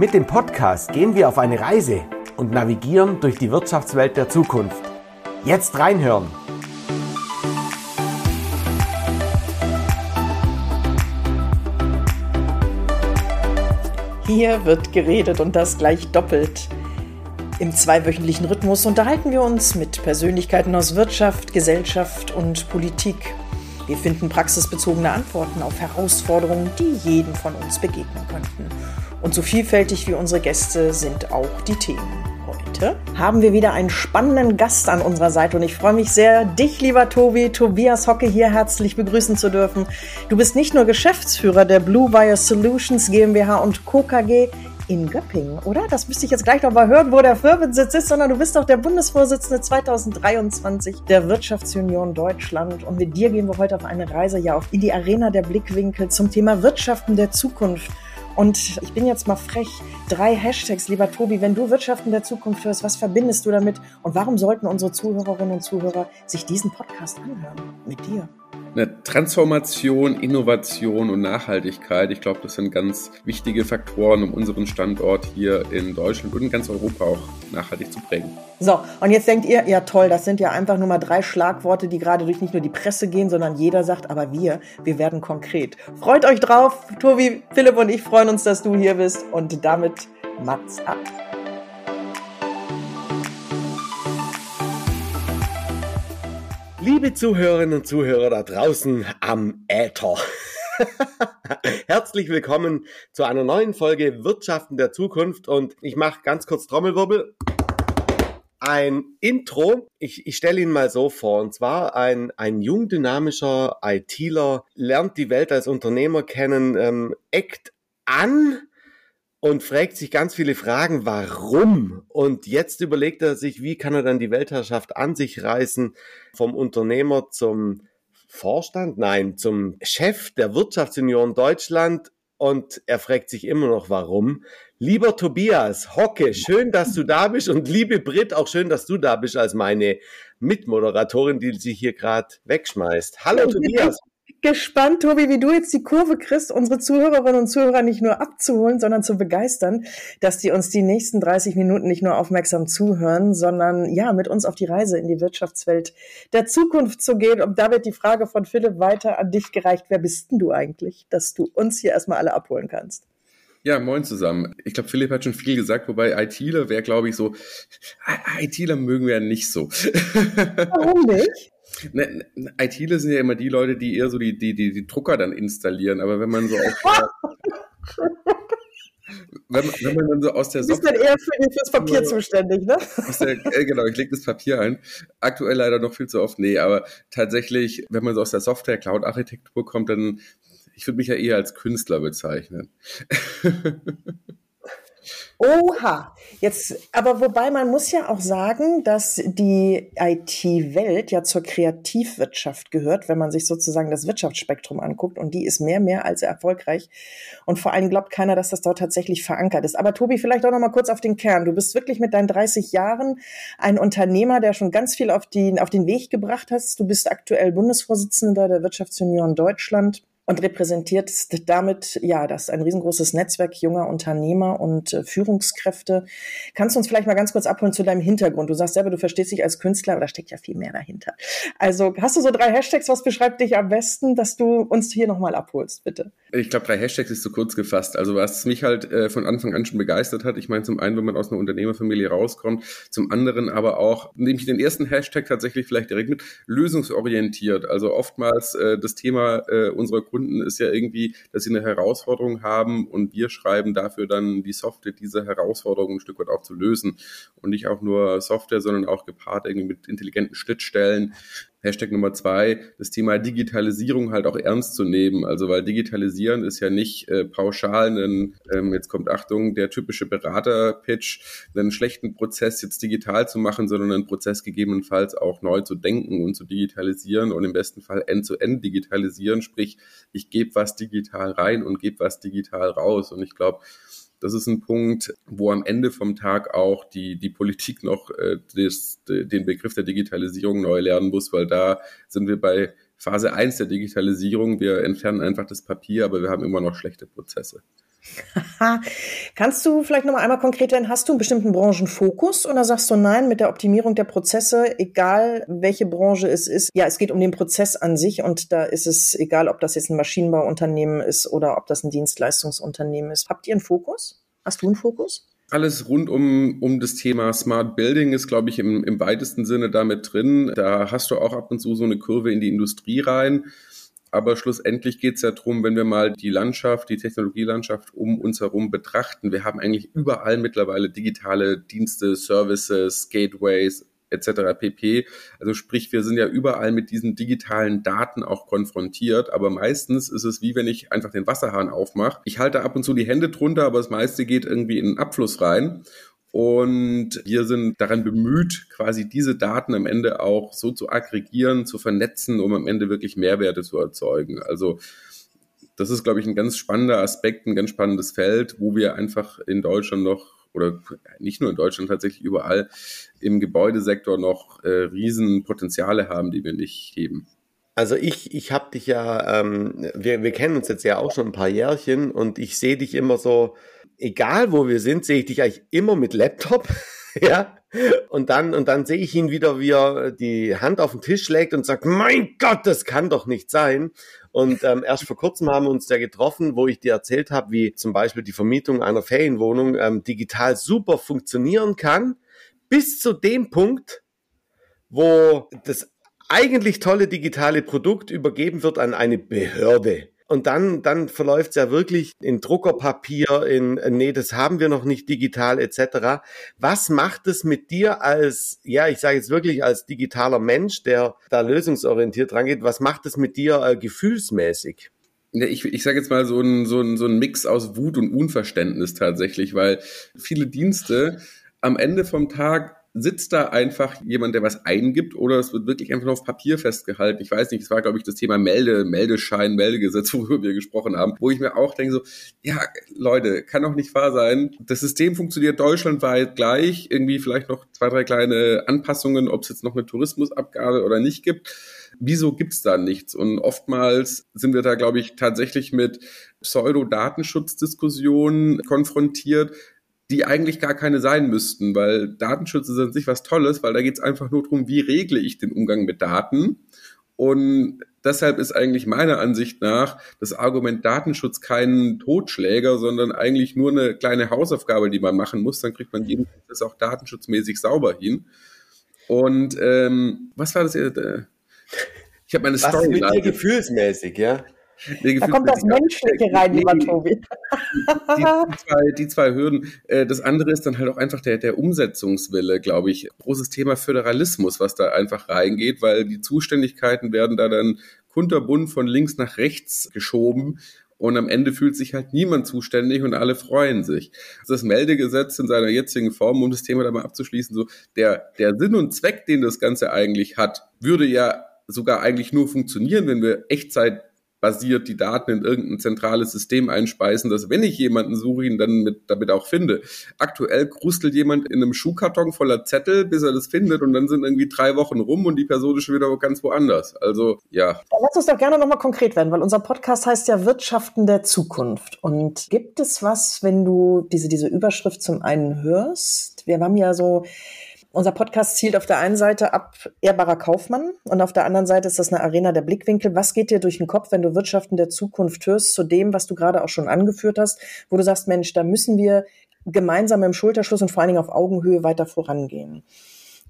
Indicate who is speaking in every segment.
Speaker 1: Mit dem Podcast gehen wir auf eine Reise und navigieren durch die Wirtschaftswelt der Zukunft. Jetzt reinhören!
Speaker 2: Hier wird geredet und das gleich doppelt. Im zweiwöchentlichen Rhythmus unterhalten wir uns mit Persönlichkeiten aus Wirtschaft, Gesellschaft und Politik. Wir finden praxisbezogene Antworten auf Herausforderungen, die jedem von uns begegnen könnten. Und so vielfältig wie unsere Gäste sind auch die Themen. Heute haben wir wieder einen spannenden Gast an unserer Seite und ich freue mich sehr, dich, lieber Tobi, Tobias Hocke, hier herzlich begrüßen zu dürfen. Du bist nicht nur Geschäftsführer der Blue Wire Solutions GmbH und Co. KG in Göppingen, oder? Das müsste ich jetzt gleich noch mal hören, wo der Firmensitz ist, sondern du bist auch der Bundesvorsitzende 2023 der Wirtschaftsunion Deutschland. Und mit dir gehen wir heute auf eine Reise ja auch in die Arena der Blickwinkel zum Thema Wirtschaften der Zukunft. Und ich bin jetzt mal frech. Drei Hashtags, lieber Tobi. Wenn du Wirtschaften der Zukunft hörst, was verbindest du damit? Und warum sollten unsere Zuhörerinnen und Zuhörer sich diesen Podcast anhören? Mit dir
Speaker 3: eine Transformation, Innovation und Nachhaltigkeit. Ich glaube, das sind ganz wichtige Faktoren, um unseren Standort hier in Deutschland und in ganz Europa auch nachhaltig zu prägen.
Speaker 2: So, und jetzt denkt ihr, ja toll, das sind ja einfach nur mal drei Schlagworte, die gerade durch nicht nur die Presse gehen, sondern jeder sagt, aber wir, wir werden konkret. Freut euch drauf. Tobi, Philipp und ich freuen uns, dass du hier bist und damit Mats ab.
Speaker 1: Liebe Zuhörerinnen und Zuhörer da draußen am Äther. Herzlich willkommen zu einer neuen Folge Wirtschaften der Zukunft und ich mache ganz kurz Trommelwirbel. Ein Intro, ich, ich stelle ihn mal so vor, und zwar ein, ein jung dynamischer ITler lernt die Welt als Unternehmer kennen, ähm, eckt an, und fragt sich ganz viele Fragen, warum? Und jetzt überlegt er sich, wie kann er dann die Weltherrschaft an sich reißen, vom Unternehmer zum Vorstand, nein, zum Chef der Wirtschaftsunion Deutschland. Und er fragt sich immer noch, warum. Lieber Tobias, Hocke, schön, dass du da bist. Und liebe Brit, auch schön, dass du da bist als meine Mitmoderatorin, die sich hier gerade wegschmeißt. Hallo Tobias
Speaker 2: gespannt, Tobi, wie du jetzt die Kurve kriegst, unsere Zuhörerinnen und Zuhörer nicht nur abzuholen, sondern zu begeistern, dass die uns die nächsten 30 Minuten nicht nur aufmerksam zuhören, sondern ja, mit uns auf die Reise in die Wirtschaftswelt der Zukunft zu gehen. Und da wird die Frage von Philipp weiter an dich gereicht. Wer bist denn du eigentlich, dass du uns hier erstmal alle abholen kannst?
Speaker 3: Ja, moin zusammen. Ich glaube, Philipp hat schon viel gesagt, wobei ITler wäre, glaube ich, so, ITler mögen wir ja nicht so.
Speaker 2: Warum nicht?
Speaker 3: Ne, ne, ITler sind ja immer die Leute, die eher so die, die, die, die Drucker dann installieren, aber wenn man so auf wenn, wenn man dann so aus der
Speaker 2: Software... Du bist dann eher für, fürs Papier zuständig, ne?
Speaker 3: Der, äh, genau, ich lege das Papier ein. Aktuell leider noch viel zu oft, nee, aber tatsächlich, wenn man so aus der Software-Cloud-Architektur kommt, dann, ich würde mich ja eher als Künstler bezeichnen.
Speaker 2: Oha, jetzt, aber wobei man muss ja auch sagen, dass die IT-Welt ja zur Kreativwirtschaft gehört, wenn man sich sozusagen das Wirtschaftsspektrum anguckt und die ist mehr, mehr als erfolgreich und vor allem glaubt keiner, dass das dort tatsächlich verankert ist. Aber Tobi, vielleicht auch noch mal kurz auf den Kern. Du bist wirklich mit deinen 30 Jahren ein Unternehmer, der schon ganz viel auf, die, auf den Weg gebracht hast. Du bist aktuell Bundesvorsitzender der Wirtschaftsunion Deutschland und repräsentiert damit ja das ein riesengroßes Netzwerk junger Unternehmer und äh, Führungskräfte. Kannst du uns vielleicht mal ganz kurz abholen zu deinem Hintergrund? Du sagst selber, du verstehst dich als Künstler, aber da steckt ja viel mehr dahinter. Also hast du so drei Hashtags, was beschreibt dich am besten, dass du uns hier nochmal abholst, bitte?
Speaker 3: Ich glaube, drei Hashtags ist zu kurz gefasst. Also was mich halt äh, von Anfang an schon begeistert hat, ich meine zum einen, wenn man aus einer Unternehmerfamilie rauskommt, zum anderen aber auch, nehme ich den ersten Hashtag tatsächlich vielleicht direkt mit, lösungsorientiert. Also oftmals äh, das Thema äh, unserer Kunden Kunden ist ja irgendwie, dass sie eine Herausforderung haben und wir schreiben dafür dann die Software, diese Herausforderung ein Stück weit auch zu lösen. Und nicht auch nur Software, sondern auch gepaart irgendwie mit intelligenten Schnittstellen, Hashtag Nummer zwei, das Thema Digitalisierung halt auch ernst zu nehmen. Also weil Digitalisieren ist ja nicht äh, pauschal, einen, ähm, jetzt kommt Achtung, der typische Berater-Pitch, einen schlechten Prozess jetzt digital zu machen, sondern einen Prozess gegebenenfalls auch neu zu denken und zu digitalisieren und im besten Fall end-zu-end -end digitalisieren. Sprich, ich gebe was digital rein und gebe was digital raus. Und ich glaube, das ist ein Punkt, wo am Ende vom Tag auch die, die Politik noch äh, des, den Begriff der Digitalisierung neu lernen muss, weil da sind wir bei Phase 1 der Digitalisierung. Wir entfernen einfach das Papier, aber wir haben immer noch schlechte Prozesse.
Speaker 2: Kannst du vielleicht noch mal einmal konkret werden, hast du einen bestimmten Branchenfokus oder sagst du nein, mit der Optimierung der Prozesse, egal welche Branche es ist, ja, es geht um den Prozess an sich und da ist es egal, ob das jetzt ein Maschinenbauunternehmen ist oder ob das ein Dienstleistungsunternehmen ist. Habt ihr einen Fokus? Hast du einen Fokus?
Speaker 3: Alles rund um, um das Thema Smart Building ist, glaube ich, im, im weitesten Sinne damit drin. Da hast du auch ab und zu so eine Kurve in die Industrie rein. Aber schlussendlich geht es ja darum, wenn wir mal die Landschaft, die Technologielandschaft um uns herum betrachten. Wir haben eigentlich überall mittlerweile digitale Dienste, Services, Gateways etc. pp. Also sprich, wir sind ja überall mit diesen digitalen Daten auch konfrontiert, aber meistens ist es wie wenn ich einfach den Wasserhahn aufmache. Ich halte ab und zu die Hände drunter, aber das meiste geht irgendwie in den Abfluss rein. Und wir sind daran bemüht, quasi diese Daten am Ende auch so zu aggregieren, zu vernetzen, um am Ende wirklich Mehrwerte zu erzeugen. Also das ist, glaube ich, ein ganz spannender Aspekt, ein ganz spannendes Feld, wo wir einfach in Deutschland noch oder nicht nur in Deutschland, tatsächlich überall im Gebäudesektor noch äh, Riesenpotenziale haben, die wir nicht heben.
Speaker 1: Also ich, ich habe dich ja, ähm, wir, wir kennen uns jetzt ja auch schon ein paar Jährchen und ich sehe dich immer so, egal wo wir sind, sehe ich dich eigentlich immer mit Laptop. ja. Und dann, und dann sehe ich ihn wieder, wie er die Hand auf den Tisch legt und sagt, mein Gott, das kann doch nicht sein. Und ähm, erst vor kurzem haben wir uns ja getroffen, wo ich dir erzählt habe, wie zum Beispiel die Vermietung einer Ferienwohnung ähm, digital super funktionieren kann, bis zu dem Punkt, wo das eigentlich tolle digitale Produkt übergeben wird an eine Behörde. Und dann, dann verläuft es ja wirklich in Druckerpapier, in, nee, das haben wir noch nicht digital etc. Was macht es mit dir als, ja, ich sage jetzt wirklich als digitaler Mensch, der da lösungsorientiert rangeht, was macht es mit dir äh, gefühlsmäßig?
Speaker 3: Ich, ich sage jetzt mal so ein, so, ein, so ein Mix aus Wut und Unverständnis tatsächlich, weil viele Dienste am Ende vom Tag sitzt da einfach jemand, der was eingibt oder es wird wirklich einfach nur auf Papier festgehalten. Ich weiß nicht, es war, glaube ich, das Thema Melde, Meldeschein, Meldegesetz, worüber wir gesprochen haben, wo ich mir auch denke so, ja, Leute, kann doch nicht wahr sein. Das System funktioniert deutschlandweit gleich, irgendwie vielleicht noch zwei, drei kleine Anpassungen, ob es jetzt noch eine Tourismusabgabe oder nicht gibt. Wieso gibt's da nichts? Und oftmals sind wir da, glaube ich, tatsächlich mit Pseudo-Datenschutzdiskussionen konfrontiert, die eigentlich gar keine sein müssten, weil Datenschutz ist an sich was Tolles, weil da geht es einfach nur darum, wie regle ich den Umgang mit Daten. Und deshalb ist eigentlich meiner Ansicht nach das Argument Datenschutz kein Totschläger, sondern eigentlich nur eine kleine Hausaufgabe, die man machen muss. Dann kriegt man jedenfalls auch datenschutzmäßig sauber hin. Und ähm, was war das? Äh,
Speaker 1: ich habe meine Story. Was mit dir gefühlsmäßig, ja?
Speaker 2: Nee, da kommt das Menschliche rein, lieber Tobi.
Speaker 3: Die, die, zwei, die zwei Hürden. Äh, das andere ist dann halt auch einfach der, der Umsetzungswille, glaube ich. Großes Thema Föderalismus, was da einfach reingeht, weil die Zuständigkeiten werden da dann kunterbunt von links nach rechts geschoben. Und am Ende fühlt sich halt niemand zuständig und alle freuen sich. Das Meldegesetz in seiner jetzigen Form, um das Thema da mal abzuschließen, so der, der Sinn und Zweck, den das Ganze eigentlich hat, würde ja sogar eigentlich nur funktionieren, wenn wir Echtzeit basiert die Daten in irgendein zentrales System einspeisen, dass wenn ich jemanden suche, ihn dann mit, damit auch finde. Aktuell krustelt jemand in einem Schuhkarton voller Zettel, bis er das findet und dann sind irgendwie drei Wochen rum und die Person ist schon wieder ganz woanders. Also ja.
Speaker 2: Dann lass uns doch gerne nochmal konkret werden, weil unser Podcast heißt ja Wirtschaften der Zukunft. Und gibt es was, wenn du diese, diese Überschrift zum einen hörst? Wir haben ja so unser Podcast zielt auf der einen Seite ab ehrbarer Kaufmann und auf der anderen Seite ist das eine Arena der Blickwinkel. Was geht dir durch den Kopf, wenn du Wirtschaften der Zukunft hörst, zu dem, was du gerade auch schon angeführt hast, wo du sagst, Mensch, da müssen wir gemeinsam im Schulterschluss und vor allen Dingen auf Augenhöhe weiter vorangehen.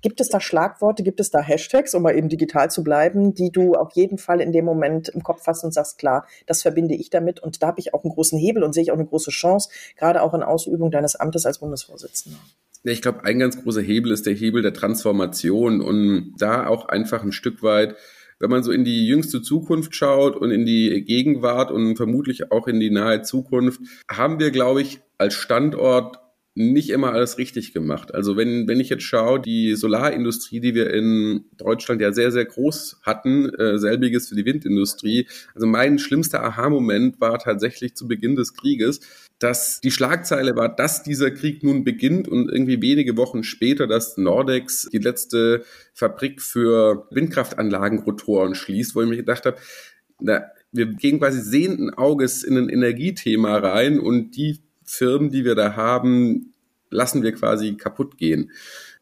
Speaker 2: Gibt es da Schlagworte, gibt es da Hashtags, um mal eben digital zu bleiben, die du auf jeden Fall in dem Moment im Kopf hast und sagst, klar, das verbinde ich damit und da habe ich auch einen großen Hebel und sehe ich auch eine große Chance, gerade auch in Ausübung deines Amtes als Bundesvorsitzender?
Speaker 3: Ich glaube, ein ganz großer Hebel ist der Hebel der Transformation und da auch einfach ein Stück weit, wenn man so in die jüngste Zukunft schaut und in die Gegenwart und vermutlich auch in die nahe Zukunft, haben wir, glaube ich, als Standort nicht immer alles richtig gemacht. Also wenn, wenn ich jetzt schaue, die Solarindustrie, die wir in Deutschland ja sehr, sehr groß hatten, äh, selbiges für die Windindustrie. Also mein schlimmster Aha-Moment war tatsächlich zu Beginn des Krieges, dass die Schlagzeile war, dass dieser Krieg nun beginnt und irgendwie wenige Wochen später, dass Nordex die letzte Fabrik für Windkraftanlagenrotoren schließt, wo ich mir gedacht habe, na, wir gehen quasi sehenden Auges in ein Energiethema rein und die Firmen, die wir da haben, lassen wir quasi kaputt gehen.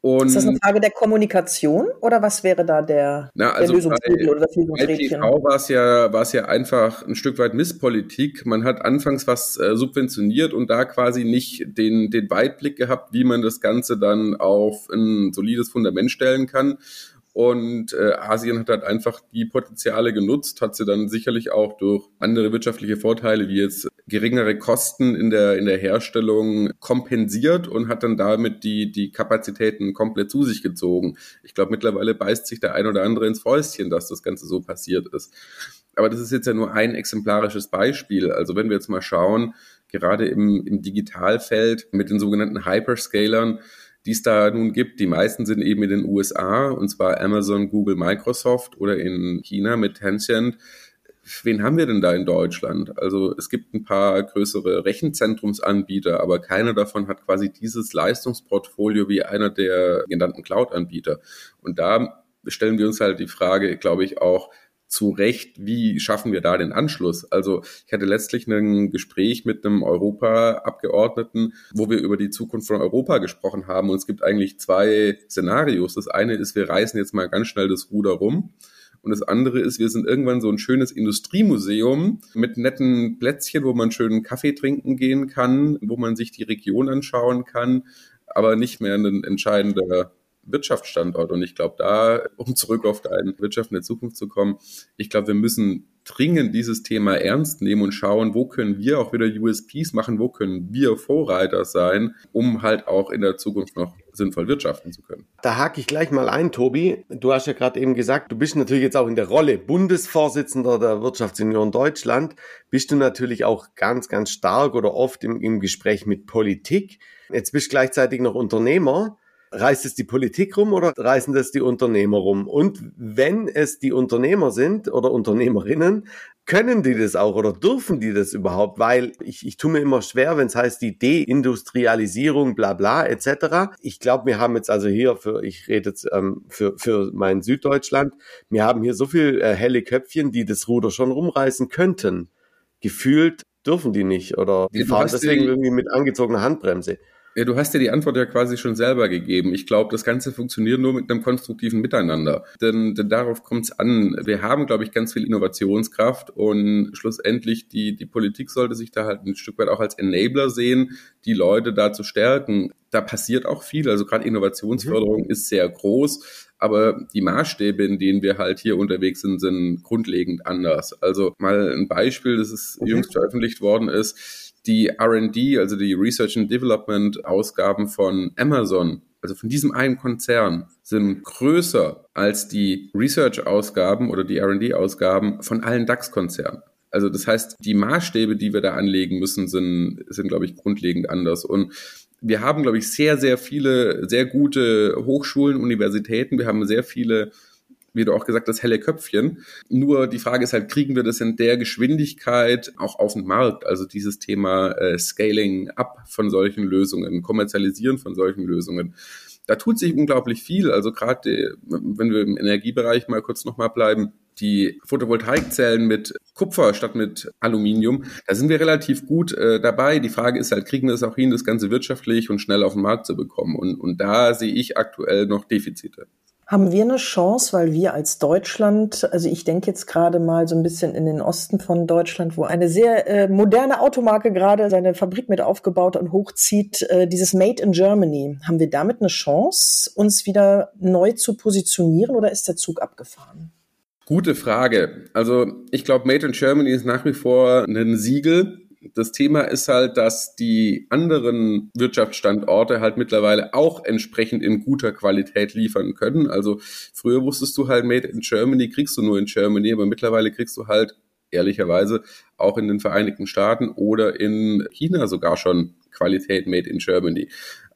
Speaker 2: Und ist das eine Frage der Kommunikation oder was wäre da der,
Speaker 3: na, also der Lösungsmittel oder das Lösungsrädchen? Bei TV war es ja, war es ja einfach ein Stück weit Misspolitik. Man hat anfangs was äh, subventioniert und da quasi nicht den, den Weitblick gehabt, wie man das Ganze dann auf ein solides Fundament stellen kann. Und äh, Asien hat halt einfach die Potenziale genutzt, hat sie dann sicherlich auch durch andere wirtschaftliche Vorteile wie jetzt geringere Kosten in der, in der Herstellung kompensiert und hat dann damit die, die Kapazitäten komplett zu sich gezogen. Ich glaube, mittlerweile beißt sich der ein oder andere ins Fäustchen, dass das Ganze so passiert ist. Aber das ist jetzt ja nur ein exemplarisches Beispiel. Also wenn wir jetzt mal schauen, gerade im, im Digitalfeld mit den sogenannten Hyperscalern, die es da nun gibt. Die meisten sind eben in den USA, und zwar Amazon, Google, Microsoft oder in China mit Tencent. Wen haben wir denn da in Deutschland? Also es gibt ein paar größere Rechenzentrumsanbieter, aber keiner davon hat quasi dieses Leistungsportfolio wie einer der genannten Cloud-Anbieter. Und da stellen wir uns halt die Frage, glaube ich, auch, zu Recht, wie schaffen wir da den Anschluss? Also ich hatte letztlich ein Gespräch mit einem Europaabgeordneten, wo wir über die Zukunft von Europa gesprochen haben. Und es gibt eigentlich zwei Szenarios. Das eine ist, wir reißen jetzt mal ganz schnell das Ruder rum. Und das andere ist, wir sind irgendwann so ein schönes Industriemuseum mit netten Plätzchen, wo man schönen Kaffee trinken gehen kann, wo man sich die Region anschauen kann, aber nicht mehr ein entscheidender Wirtschaftsstandort. Und ich glaube, da, um zurück auf deine Wirtschaft in der Zukunft zu kommen, ich glaube, wir müssen dringend dieses Thema ernst nehmen und schauen, wo können wir auch wieder USPs machen, wo können wir Vorreiter sein, um halt auch in der Zukunft noch sinnvoll wirtschaften zu können.
Speaker 1: Da hake ich gleich mal ein, Tobi. Du hast ja gerade eben gesagt, du bist natürlich jetzt auch in der Rolle Bundesvorsitzender der Wirtschaftsunion Deutschland, bist du natürlich auch ganz, ganz stark oder oft im, im Gespräch mit Politik. Jetzt bist du gleichzeitig noch Unternehmer. Reißt es die Politik rum oder reißen das die Unternehmer rum? Und wenn es die Unternehmer sind oder Unternehmerinnen, können die das auch oder dürfen die das überhaupt? Weil ich, ich tue mir immer schwer, wenn es heißt die Deindustrialisierung, bla bla etc. Ich glaube, wir haben jetzt also hier für, ich rede jetzt ähm, für, für mein Süddeutschland, wir haben hier so viel äh, helle Köpfchen, die das Ruder schon rumreißen könnten. Gefühlt dürfen die nicht oder die fahren deswegen irgendwie mit angezogener Handbremse.
Speaker 3: Ja, du hast ja die Antwort ja quasi schon selber gegeben. Ich glaube, das Ganze funktioniert nur mit einem konstruktiven Miteinander. Denn, denn darauf kommt es an. Wir haben, glaube ich, ganz viel Innovationskraft und schlussendlich die, die Politik sollte sich da halt ein Stück weit auch als Enabler sehen, die Leute da zu stärken. Da passiert auch viel. Also gerade Innovationsförderung mhm. ist sehr groß. Aber die Maßstäbe, in denen wir halt hier unterwegs sind, sind grundlegend anders. Also mal ein Beispiel, das ist okay. jüngst veröffentlicht worden ist die RD, also die Research and Development Ausgaben von Amazon, also von diesem einen Konzern, sind größer als die Research-Ausgaben oder die RD-Ausgaben von allen DAX-Konzernen. Also das heißt, die Maßstäbe, die wir da anlegen müssen, sind, sind, glaube ich, grundlegend anders. Und wir haben, glaube ich, sehr, sehr viele, sehr gute Hochschulen, Universitäten. Wir haben sehr viele wie du auch gesagt hast, helle Köpfchen. Nur die Frage ist halt, kriegen wir das in der Geschwindigkeit auch auf den Markt? Also dieses Thema äh, Scaling up von solchen Lösungen, Kommerzialisieren von solchen Lösungen. Da tut sich unglaublich viel. Also gerade, wenn wir im Energiebereich mal kurz nochmal bleiben, die Photovoltaikzellen mit Kupfer statt mit Aluminium, da sind wir relativ gut äh, dabei. Die Frage ist halt, kriegen wir es auch hin, das Ganze wirtschaftlich und schnell auf den Markt zu bekommen? Und, und da sehe ich aktuell noch Defizite.
Speaker 2: Haben wir eine Chance, weil wir als Deutschland, also ich denke jetzt gerade mal so ein bisschen in den Osten von Deutschland, wo eine sehr äh, moderne Automarke gerade seine Fabrik mit aufgebaut und hochzieht, äh, dieses Made in Germany. Haben wir damit eine Chance, uns wieder neu zu positionieren oder ist der Zug abgefahren?
Speaker 3: Gute Frage. Also ich glaube, Made in Germany ist nach wie vor ein Siegel das Thema ist halt, dass die anderen Wirtschaftsstandorte halt mittlerweile auch entsprechend in guter Qualität liefern können. Also früher wusstest du halt, Made in Germany kriegst du nur in Germany, aber mittlerweile kriegst du halt ehrlicherweise auch in den Vereinigten Staaten oder in China sogar schon Qualität Made in Germany.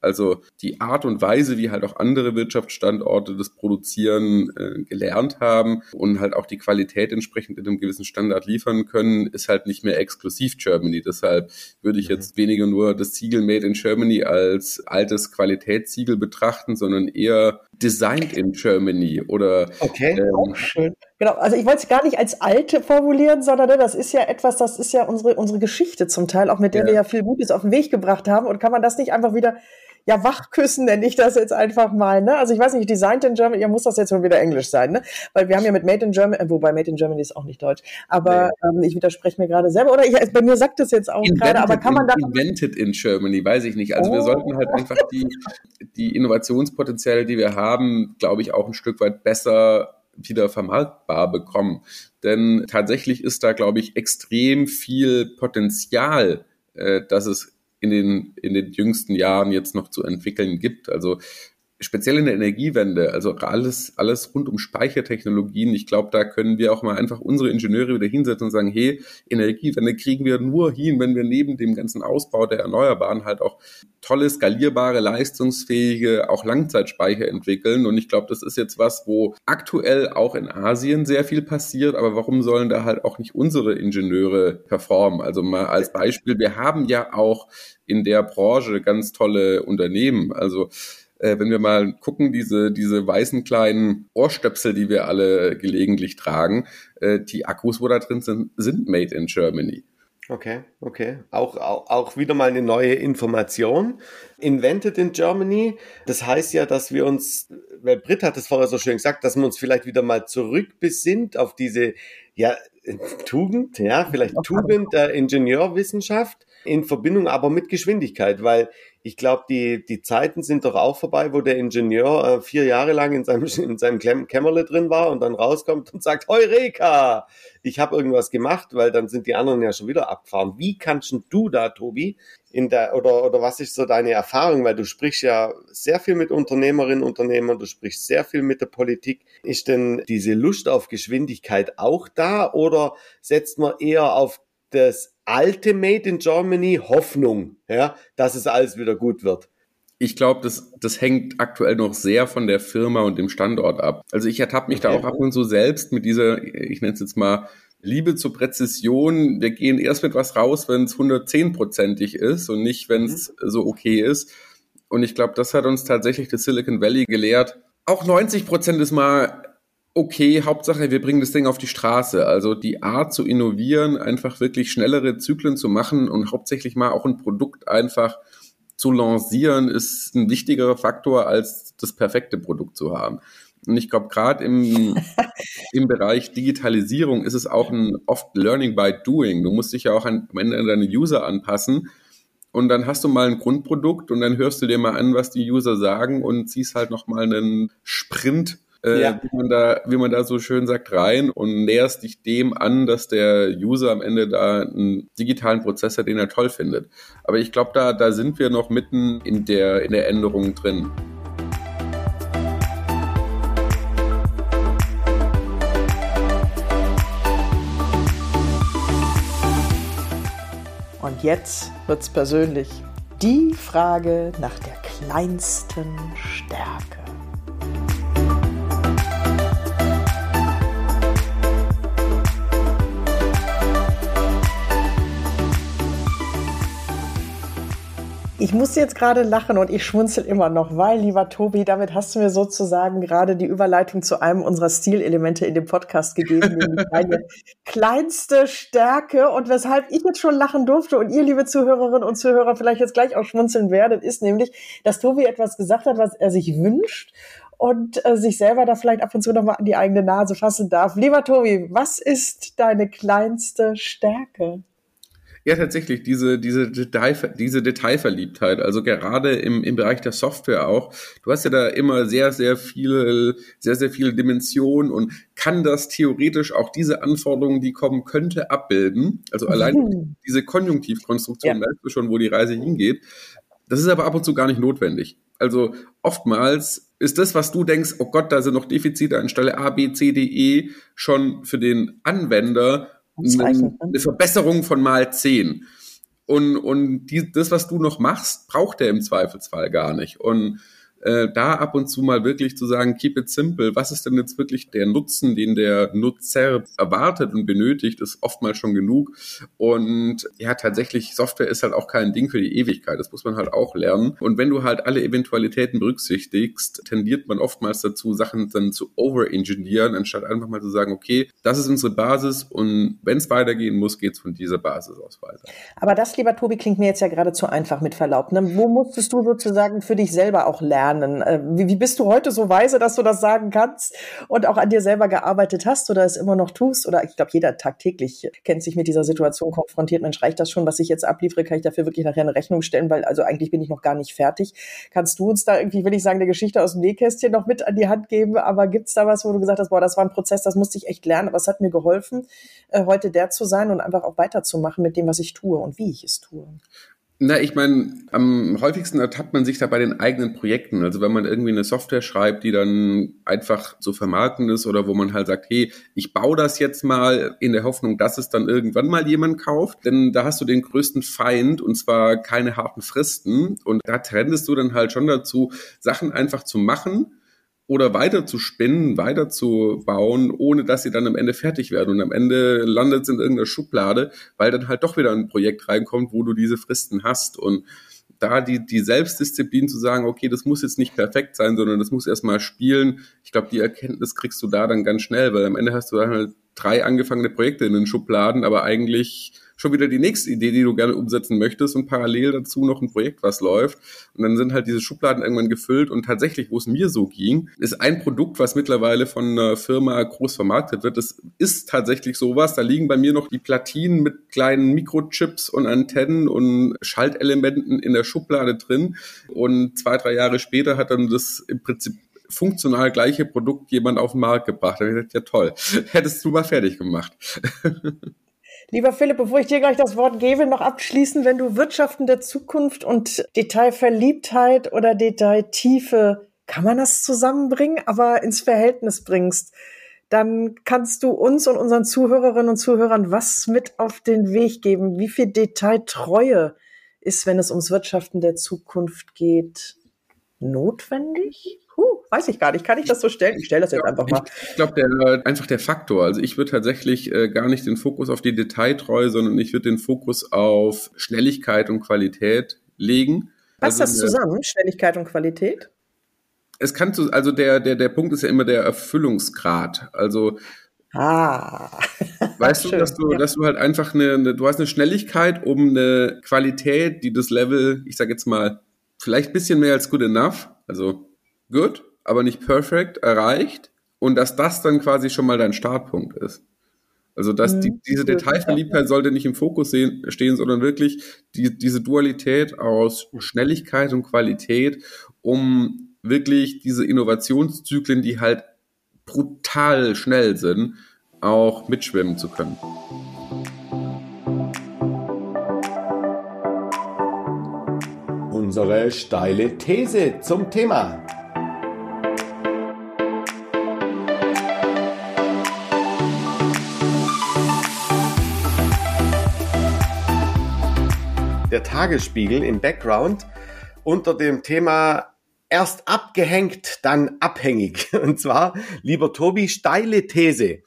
Speaker 3: Also die Art und Weise, wie halt auch andere Wirtschaftsstandorte das Produzieren äh, gelernt haben und halt auch die Qualität entsprechend in einem gewissen Standard liefern können, ist halt nicht mehr exklusiv Germany. Deshalb würde ich mhm. jetzt weniger nur das Siegel Made in Germany als altes Qualitätssiegel betrachten, sondern eher Designed in Germany oder
Speaker 2: okay, ähm, auch schön. Genau, also ich wollte es gar nicht als alte formulieren, sondern ne, das ist ja etwas, das ist ja unsere, unsere Geschichte zum Teil, auch mit der ja. wir ja viel Gutes auf den Weg gebracht haben. Und kann man das nicht einfach wieder ja, Wachküssen nenne ich das jetzt einfach mal. Ne? Also ich weiß nicht, Designed in Germany, ja, muss das jetzt wohl wieder Englisch sein, ne? Weil wir haben ja mit Made in Germany, wobei Made in Germany ist auch nicht Deutsch. Aber nee. ähm, ich widerspreche mir gerade selber. Oder ich, bei mir sagt das jetzt auch gerade, aber kann man da.
Speaker 3: Invented in Germany, weiß ich nicht. Also oh. wir sollten halt einfach die, die Innovationspotenziale, die wir haben, glaube ich, auch ein Stück weit besser wieder vermarktbar bekommen. Denn tatsächlich ist da, glaube ich, extrem viel Potenzial, äh, dass es in den, in den jüngsten Jahren jetzt noch zu entwickeln gibt. Also speziell in der Energiewende, also alles, alles rund um Speichertechnologien. Ich glaube, da können wir auch mal einfach unsere Ingenieure wieder hinsetzen und sagen, hey, Energiewende kriegen wir nur hin, wenn wir neben dem ganzen Ausbau der Erneuerbaren halt auch tolle, skalierbare, leistungsfähige, auch Langzeitspeicher entwickeln. Und ich glaube, das ist jetzt was, wo aktuell auch in Asien sehr viel passiert. Aber warum sollen da halt auch nicht unsere Ingenieure performen? Also mal als Beispiel, wir haben ja auch in der Branche ganz tolle Unternehmen. Also äh, wenn wir mal gucken, diese, diese weißen kleinen Ohrstöpsel, die wir alle gelegentlich tragen, äh, die Akkus, wo da drin sind, sind made in Germany.
Speaker 1: Okay, okay. Auch, auch, auch wieder mal eine neue Information. Invented in Germany. Das heißt ja, dass wir uns, weil Britt hat es vorher so schön gesagt, dass wir uns vielleicht wieder mal zurückbesinnt auf diese, ja, Tugend, ja, vielleicht Tugend der Ingenieurwissenschaft in Verbindung aber mit Geschwindigkeit, weil ich glaube, die, die Zeiten sind doch auch vorbei, wo der Ingenieur äh, vier Jahre lang in seinem, in seinem Kämmerle drin war und dann rauskommt und sagt, Heureka, ich habe irgendwas gemacht, weil dann sind die anderen ja schon wieder abgefahren. Wie kannst du da, Tobi, in der, oder, oder was ist so deine Erfahrung? Weil du sprichst ja sehr viel mit Unternehmerinnen, Unternehmern, du sprichst sehr viel mit der Politik. Ist denn diese Lust auf Geschwindigkeit auch da oder setzt man eher auf das alte Made in Germany Hoffnung, ja, dass es alles wieder gut wird?
Speaker 3: Ich glaube, das, das hängt aktuell noch sehr von der Firma und dem Standort ab. Also ich ertappe mich okay. da auch ab und zu selbst mit dieser, ich nenne es jetzt mal, Liebe zur Präzision. Wir gehen erst mit was raus, wenn es 110-prozentig ist und nicht, wenn es mhm. so okay ist. Und ich glaube, das hat uns tatsächlich das Silicon Valley gelehrt. Auch 90 Prozent ist mal okay, Hauptsache, wir bringen das Ding auf die Straße. Also die Art zu innovieren, einfach wirklich schnellere Zyklen zu machen und hauptsächlich mal auch ein Produkt einfach zu lancieren, ist ein wichtigerer Faktor, als das perfekte Produkt zu haben. Und ich glaube, gerade im, im Bereich Digitalisierung ist es auch ein oft Learning by Doing. Du musst dich ja auch an, am Ende an deine User anpassen. Und dann hast du mal ein Grundprodukt und dann hörst du dir mal an, was die User sagen und ziehst halt nochmal einen Sprint äh, ja. wie, man da, wie man da so schön sagt, rein und näherst dich dem an, dass der User am Ende da einen digitalen Prozess hat, den er toll findet. Aber ich glaube, da, da sind wir noch mitten in der, in der Änderung drin.
Speaker 2: Und jetzt wird's persönlich. Die Frage nach der kleinsten Stärke. Ich muss jetzt gerade lachen und ich schmunzel immer noch, weil, lieber Tobi, damit hast du mir sozusagen gerade die Überleitung zu einem unserer Stilelemente in dem Podcast gegeben, nämlich deine kleinste Stärke. Und weshalb ich jetzt schon lachen durfte und ihr, liebe Zuhörerinnen und Zuhörer, vielleicht jetzt gleich auch schmunzeln werdet, ist nämlich, dass Tobi etwas gesagt hat, was er sich wünscht und äh, sich selber da vielleicht ab und zu nochmal an die eigene Nase fassen darf. Lieber Tobi, was ist deine kleinste Stärke?
Speaker 3: Ja, tatsächlich, diese, diese, Detail, diese Detailverliebtheit, also gerade im, im Bereich der Software auch. Du hast ja da immer sehr, sehr viele, sehr, sehr viele Dimensionen und kann das theoretisch auch diese Anforderungen, die kommen könnte, abbilden. Also allein mhm. diese Konjunktivkonstruktion, ja. merkst du schon, wo die Reise hingeht. Das ist aber ab und zu gar nicht notwendig. Also oftmals ist das, was du denkst, oh Gott, da sind noch Defizite an Stelle A, B, C, D, E, schon für den Anwender eine, eine Verbesserung von mal zehn. Und, und die, das, was du noch machst, braucht er im Zweifelsfall gar nicht. Und äh, da ab und zu mal wirklich zu sagen, keep it simple, was ist denn jetzt wirklich der Nutzen, den der Nutzer erwartet und benötigt, ist oftmals schon genug. Und ja, tatsächlich, Software ist halt auch kein Ding für die Ewigkeit. Das muss man halt auch lernen. Und wenn du halt alle Eventualitäten berücksichtigst, tendiert man oftmals dazu, Sachen dann zu overengineeren, anstatt einfach mal zu sagen, okay, das ist unsere Basis und wenn es weitergehen muss, geht es von dieser Basis aus weiter.
Speaker 2: Aber das, lieber Tobi, klingt mir jetzt ja gerade zu einfach mit Verlaub. Ne? Wo musstest du sozusagen für dich selber auch lernen? Äh, wie, wie bist du heute so weise, dass du das sagen kannst und auch an dir selber gearbeitet hast oder es immer noch tust? Oder ich glaube, jeder tagtäglich kennt sich mit dieser Situation konfrontiert. Mensch, reicht das schon, was ich jetzt abliefere? Kann ich dafür wirklich nachher eine Rechnung stellen? Weil also eigentlich bin ich noch gar nicht fertig. Kannst du uns da irgendwie, will ich sagen, eine Geschichte aus dem Nähkästchen noch mit an die Hand geben? Aber gibt es da was, wo du gesagt hast, boah, das war ein Prozess, das musste ich echt lernen, aber es hat mir geholfen, äh, heute der zu sein und einfach auch weiterzumachen mit dem, was ich tue und wie ich es tue?
Speaker 3: Na, ich meine, am häufigsten ertappt man sich da bei den eigenen Projekten. Also wenn man irgendwie eine Software schreibt, die dann einfach zu vermarkten ist oder wo man halt sagt, hey, ich baue das jetzt mal in der Hoffnung, dass es dann irgendwann mal jemand kauft. Denn da hast du den größten Feind und zwar keine harten Fristen. Und da trendest du dann halt schon dazu, Sachen einfach zu machen oder weiter zu spinnen, weiter zu bauen, ohne dass sie dann am Ende fertig werden. Und am Ende landet es in irgendeiner Schublade, weil dann halt doch wieder ein Projekt reinkommt, wo du diese Fristen hast. Und da die, die Selbstdisziplin zu sagen, okay, das muss jetzt nicht perfekt sein, sondern das muss erstmal spielen. Ich glaube, die Erkenntnis kriegst du da dann ganz schnell, weil am Ende hast du dann halt drei angefangene Projekte in den Schubladen, aber eigentlich schon wieder die nächste Idee, die du gerne umsetzen möchtest und parallel dazu noch ein Projekt, was läuft. Und dann sind halt diese Schubladen irgendwann gefüllt und tatsächlich, wo es mir so ging, ist ein Produkt, was mittlerweile von einer Firma groß vermarktet wird. Das ist tatsächlich sowas. Da liegen bei mir noch die Platinen mit kleinen Mikrochips und Antennen und Schaltelementen in der Schublade drin. Und zwei, drei Jahre später hat dann das im Prinzip funktional gleiche Produkt jemand auf den Markt gebracht. Da habe ich gesagt, ja toll, hättest du mal fertig gemacht.
Speaker 2: Lieber Philipp, bevor ich dir gleich das Wort gebe, noch abschließen, wenn du Wirtschaften der Zukunft und Detailverliebtheit oder Detailtiefe, kann man das zusammenbringen, aber ins Verhältnis bringst, dann kannst du uns und unseren Zuhörerinnen und Zuhörern was mit auf den Weg geben. Wie viel Detailtreue ist, wenn es ums Wirtschaften der Zukunft geht, notwendig? Weiß ich gar nicht. Kann ich das so stellen? Ich stelle das jetzt einfach mal.
Speaker 3: Ich, ich glaube, der, einfach der Faktor. Also ich würde tatsächlich äh, gar nicht den Fokus auf die Detailtreue, sondern ich würde den Fokus auf Schnelligkeit und Qualität legen.
Speaker 2: Passt also, das zusammen, Schnelligkeit und Qualität?
Speaker 3: Es kann zu, also der, der, der Punkt ist ja immer der Erfüllungsgrad. Also
Speaker 2: Ah.
Speaker 3: Weißt du, dass du, ja. dass du halt einfach eine, eine, du hast eine Schnelligkeit um eine Qualität, die das Level, ich sage jetzt mal, vielleicht ein bisschen mehr als good enough, also good, aber nicht perfect erreicht und dass das dann quasi schon mal dein Startpunkt ist. Also dass die, mhm. diese Detailverliebtheit sollte nicht im Fokus sehen, stehen, sondern wirklich die, diese Dualität aus Schnelligkeit und Qualität, um wirklich diese Innovationszyklen, die halt brutal schnell sind, auch mitschwimmen zu können.
Speaker 1: Unsere steile These zum Thema. Der Tagesspiegel im Background unter dem Thema erst abgehängt, dann abhängig. Und zwar, lieber Tobi, steile These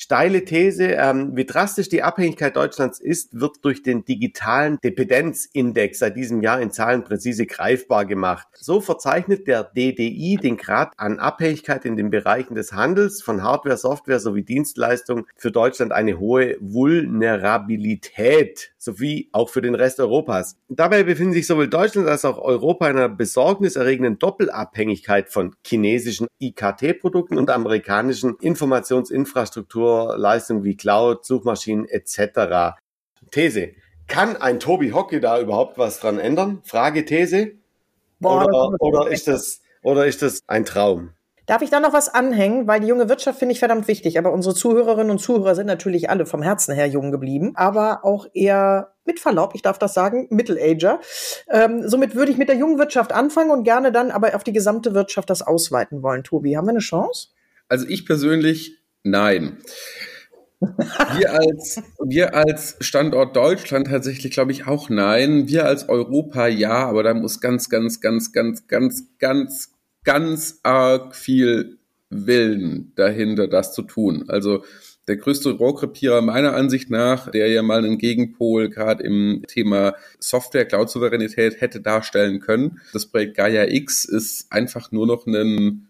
Speaker 1: steile These, ähm, wie drastisch die Abhängigkeit Deutschlands ist, wird durch den digitalen Dependenzindex seit diesem Jahr in Zahlen präzise greifbar gemacht. So verzeichnet der DDI den Grad an Abhängigkeit in den Bereichen des Handels von Hardware, Software sowie Dienstleistungen für Deutschland eine hohe Vulnerabilität sowie auch für den Rest Europas. Dabei befinden sich sowohl Deutschland als auch Europa in einer besorgniserregenden Doppelabhängigkeit von chinesischen IKT-Produkten und amerikanischen Informationsinfrastrukturleistungen wie Cloud, Suchmaschinen etc. These. Kann ein Tobi Hocke da überhaupt was dran ändern? Frage These. Boah, oder, oder, ist das, oder ist das ein Traum?
Speaker 2: Darf ich da noch was anhängen? Weil die junge Wirtschaft finde ich verdammt wichtig. Aber unsere Zuhörerinnen und Zuhörer sind natürlich alle vom Herzen her jung geblieben. Aber auch eher mit Verlaub, ich darf das sagen, Mittelager. Ähm, somit würde ich mit der jungen Wirtschaft anfangen und gerne dann aber auf die gesamte Wirtschaft das ausweiten wollen. Tobi, haben wir eine Chance?
Speaker 3: Also ich persönlich nein. Wir als, wir als Standort Deutschland tatsächlich, glaube ich, auch nein. Wir als Europa ja, aber da muss ganz, ganz, ganz, ganz, ganz, ganz ganz arg viel Willen dahinter, das zu tun. Also der größte Rohrkrepierer meiner Ansicht nach, der ja mal einen Gegenpol gerade im Thema Software, Cloud-Souveränität hätte darstellen können. Das Projekt Gaia X ist einfach nur noch ein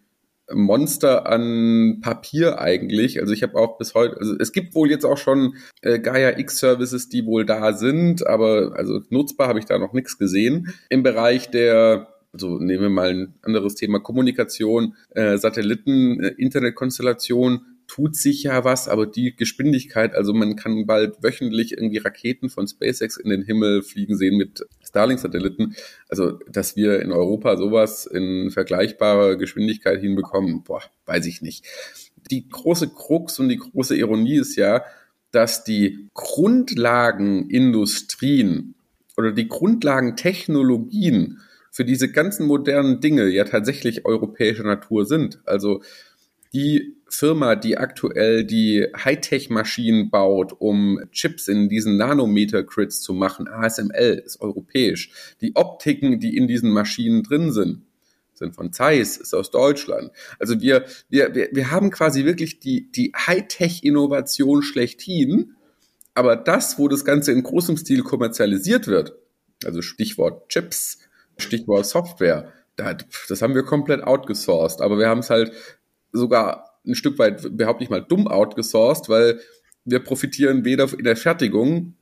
Speaker 3: Monster an Papier eigentlich. Also ich habe auch bis heute, also es gibt wohl jetzt auch schon äh, Gaia X Services, die wohl da sind, aber also nutzbar habe ich da noch nichts gesehen. Im Bereich der also nehmen wir mal ein anderes Thema Kommunikation, äh, Satelliten, äh, Internetkonstellation, tut sich ja was, aber die Geschwindigkeit, also man kann bald wöchentlich irgendwie Raketen von SpaceX in den Himmel fliegen sehen mit Starlink-Satelliten. Also, dass wir in Europa sowas in vergleichbarer Geschwindigkeit hinbekommen, boah, weiß ich nicht. Die große Krux und die große Ironie ist ja, dass die Grundlagenindustrien oder die Grundlagentechnologien für diese ganzen modernen Dinge ja tatsächlich europäischer Natur sind. Also die Firma, die aktuell die Hightech-Maschinen baut, um Chips in diesen Nanometer-Grids zu machen, ASML, ist europäisch. Die Optiken, die in diesen Maschinen drin sind, sind von Zeiss, ist aus Deutschland. Also wir, wir, wir, wir haben quasi wirklich die, die Hightech-Innovation schlechthin, aber das, wo das Ganze in großem Stil kommerzialisiert wird, also Stichwort Chips, Stichwort Software, das haben wir komplett outgesourced, aber wir haben es halt sogar ein Stück weit, behaupte ich mal, dumm outgesourced, weil wir profitieren weder in der Fertigung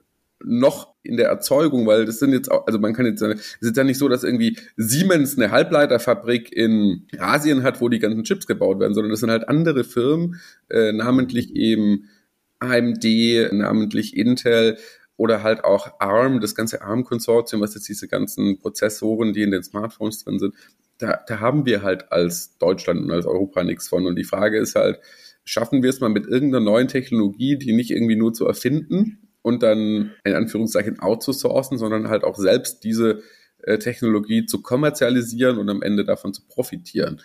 Speaker 3: noch in der Erzeugung, weil das sind jetzt auch, also man kann jetzt, es ist ja nicht so, dass irgendwie Siemens eine Halbleiterfabrik in Asien hat, wo die ganzen Chips gebaut werden, sondern das sind halt andere Firmen, äh, namentlich eben AMD, namentlich Intel oder halt auch ARM, das ganze ARM-Konsortium, was jetzt diese ganzen Prozessoren, die in den Smartphones drin sind, da, da haben wir halt als Deutschland und als Europa nichts von. Und die Frage ist halt, schaffen wir es mal mit irgendeiner neuen Technologie, die nicht irgendwie nur zu erfinden und dann in Anführungszeichen outzusourcen, sondern halt auch selbst diese äh, Technologie zu kommerzialisieren und am Ende davon zu profitieren.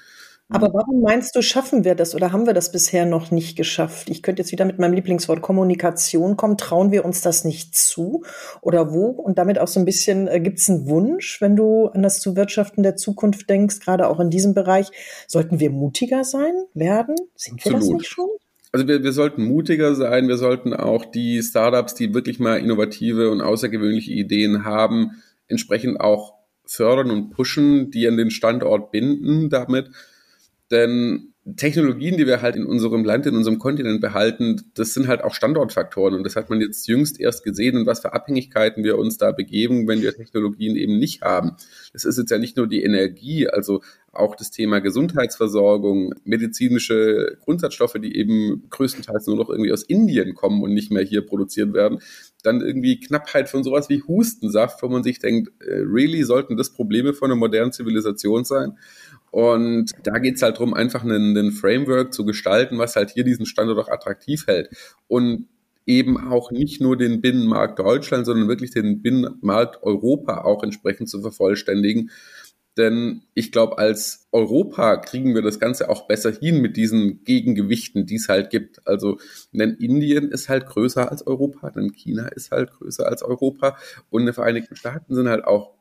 Speaker 2: Aber mhm. warum meinst du, schaffen wir das oder haben wir das bisher noch nicht geschafft? Ich könnte jetzt wieder mit meinem Lieblingswort Kommunikation kommen. Trauen wir uns das nicht zu? Oder wo? Und damit auch so ein bisschen, äh, gibt es einen Wunsch, wenn du an das Zuwirtschaften der Zukunft denkst, gerade auch in diesem Bereich? Sollten wir mutiger sein, werden? Sind wir Absolut. das nicht schon?
Speaker 3: Also wir, wir sollten mutiger sein, wir sollten auch die Startups, die wirklich mal innovative und außergewöhnliche Ideen haben, entsprechend auch fördern und pushen, die an den Standort binden damit denn Technologien, die wir halt in unserem Land, in unserem Kontinent behalten, das sind halt auch Standortfaktoren. Und das hat man jetzt jüngst erst gesehen und was für Abhängigkeiten wir uns da begeben, wenn wir Technologien eben nicht haben. Das ist jetzt ja nicht nur die Energie, also auch das Thema Gesundheitsversorgung, medizinische Grundsatzstoffe, die eben größtenteils nur noch irgendwie aus Indien kommen und nicht mehr hier produziert werden. Dann irgendwie Knappheit von sowas wie Hustensaft, wo man sich denkt, äh, really sollten das Probleme von einer modernen Zivilisation sein? Und da geht's halt drum, einfach einen, einen Framework zu gestalten, was halt hier diesen Standort auch attraktiv hält. Und eben auch nicht nur den Binnenmarkt Deutschland, sondern wirklich den Binnenmarkt Europa auch entsprechend zu vervollständigen. Denn ich glaube, als Europa kriegen wir das Ganze auch besser hin mit diesen Gegengewichten, die es halt gibt. Also, denn Indien ist halt größer als Europa, denn China ist halt größer als Europa und die Vereinigten Staaten sind halt auch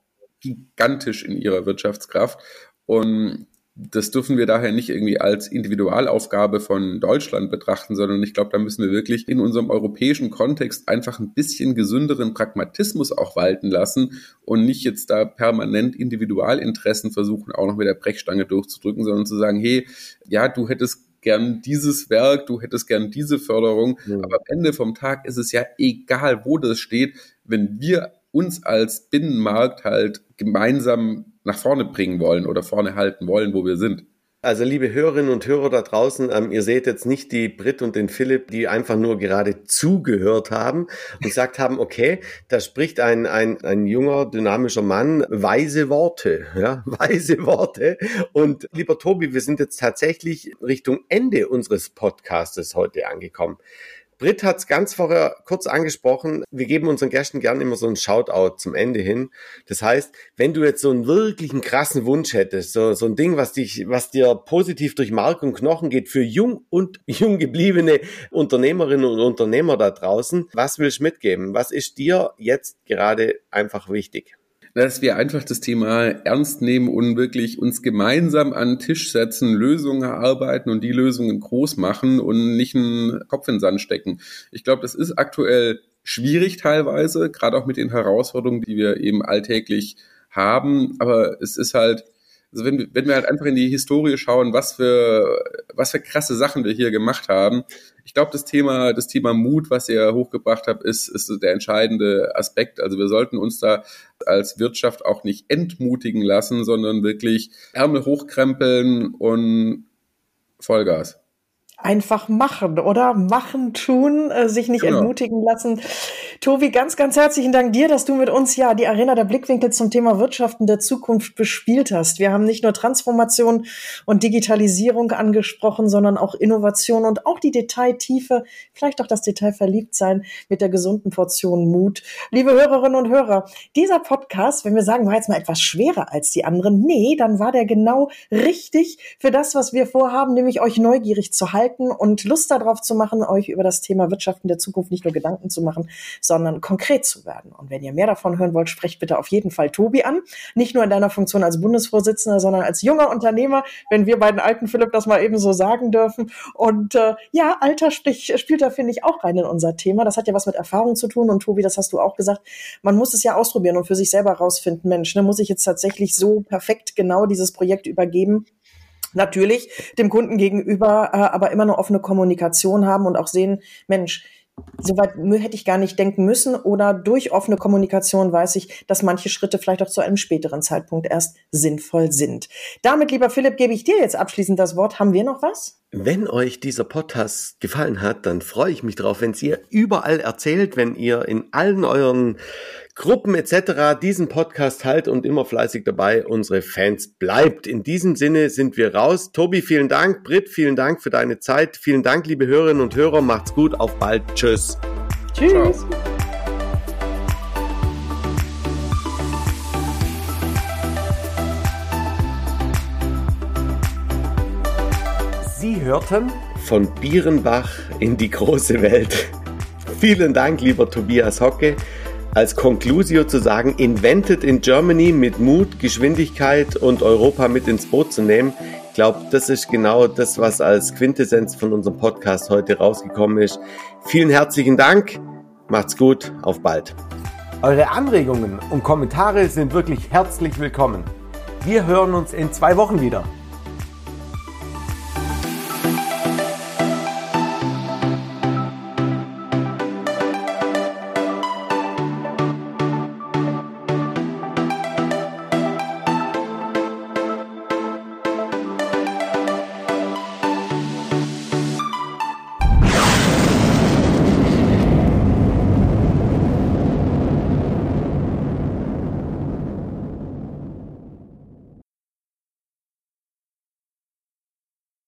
Speaker 3: gigantisch in ihrer Wirtschaftskraft. Und das dürfen wir daher nicht irgendwie als Individualaufgabe von Deutschland betrachten, sondern ich glaube, da müssen wir wirklich in unserem europäischen Kontext einfach ein bisschen gesünderen Pragmatismus auch walten lassen und nicht jetzt da permanent Individualinteressen versuchen, auch noch mit der Brechstange durchzudrücken, sondern zu sagen, hey, ja, du hättest gern dieses Werk, du hättest gern diese Förderung, ja. aber am Ende vom Tag ist es ja egal, wo das steht, wenn wir uns als Binnenmarkt halt gemeinsam nach vorne bringen wollen oder vorne halten wollen, wo wir sind.
Speaker 1: Also liebe Hörerinnen und Hörer da draußen, ähm, ihr seht jetzt nicht die Brit und den Philipp, die einfach nur gerade zugehört haben und gesagt haben, okay, da spricht ein, ein, ein junger, dynamischer Mann weise Worte, ja, weise Worte. Und lieber Tobi, wir sind jetzt tatsächlich Richtung Ende unseres Podcastes heute angekommen. Britt hat es ganz vorher kurz angesprochen. Wir geben unseren Gästen gern immer so einen Shoutout zum Ende hin. Das heißt, wenn du jetzt so einen wirklichen krassen Wunsch hättest, so, so ein Ding, was dich, was dir positiv durch Mark und Knochen geht für jung und jung gebliebene Unternehmerinnen und Unternehmer da draußen, was willst du mitgeben? Was ist dir jetzt gerade einfach wichtig?
Speaker 3: Dass wir einfach das Thema ernst nehmen und wirklich uns gemeinsam an den Tisch setzen, Lösungen erarbeiten und die Lösungen groß machen und nicht einen Kopf in den Sand stecken. Ich glaube, das ist aktuell schwierig teilweise, gerade auch mit den Herausforderungen, die wir eben alltäglich haben. Aber es ist halt, also wenn, wenn wir halt einfach in die Historie schauen, was für, was für krasse Sachen wir hier gemacht haben. Ich glaube, das Thema, das Thema Mut, was ihr hochgebracht habt, ist, ist der entscheidende Aspekt. Also wir sollten uns da als Wirtschaft auch nicht entmutigen lassen, sondern wirklich Ärmel hochkrempeln und Vollgas
Speaker 2: einfach machen, oder? Machen, tun, äh, sich nicht genau. entmutigen lassen. Tobi, ganz, ganz herzlichen Dank dir, dass du mit uns ja die Arena der Blickwinkel zum Thema Wirtschaften der Zukunft bespielt hast. Wir haben nicht nur Transformation und Digitalisierung angesprochen, sondern auch Innovation und auch die Detailtiefe, vielleicht auch das Detail verliebt sein mit der gesunden Portion Mut. Liebe Hörerinnen und Hörer, dieser Podcast, wenn wir sagen, war jetzt mal etwas schwerer als die anderen, nee, dann war der genau richtig für das, was wir vorhaben, nämlich euch neugierig zu halten und Lust darauf zu machen, euch über das Thema Wirtschaften der Zukunft nicht nur Gedanken zu machen, sondern konkret zu werden. Und wenn ihr mehr davon hören wollt, sprecht bitte auf jeden Fall Tobi an. Nicht nur in deiner Funktion als Bundesvorsitzender, sondern als junger Unternehmer, wenn wir beiden alten Philipp das mal eben so sagen dürfen. Und äh, ja, Alter sprich, spielt da, finde ich, auch rein in unser Thema. Das hat ja was mit Erfahrung zu tun. Und Tobi, das hast du auch gesagt, man muss es ja ausprobieren und für sich selber rausfinden, Mensch, ne, muss ich jetzt tatsächlich so perfekt genau dieses Projekt übergeben? natürlich dem Kunden gegenüber äh, aber immer eine offene Kommunikation haben und auch sehen, Mensch, Soweit hätte ich gar nicht denken müssen oder durch offene Kommunikation weiß ich, dass manche Schritte vielleicht auch zu einem späteren Zeitpunkt erst sinnvoll sind. Damit, lieber Philipp, gebe ich dir jetzt abschließend das Wort. Haben wir noch was?
Speaker 1: Wenn euch dieser Podcast gefallen hat, dann freue ich mich drauf, wenn ihr überall erzählt, wenn ihr in allen euren Gruppen etc. diesen Podcast halt und immer fleißig dabei unsere Fans bleibt. In diesem Sinne sind wir raus. Tobi, vielen Dank. Britt, vielen Dank für deine Zeit. Vielen Dank, liebe Hörerinnen und Hörer. Macht's gut. Auf bald. Tschüss.
Speaker 2: Tschüss. Ciao.
Speaker 1: Sie hörten von Bierenbach in die große Welt. Vielen Dank, lieber Tobias Hocke als Conclusio zu sagen, invented in Germany mit Mut, Geschwindigkeit und Europa mit ins Boot zu nehmen. Ich glaube, das ist genau das, was als Quintessenz von unserem Podcast heute rausgekommen ist. Vielen herzlichen Dank. Macht's gut. Auf bald. Eure Anregungen und Kommentare sind wirklich herzlich willkommen. Wir hören uns in zwei Wochen wieder.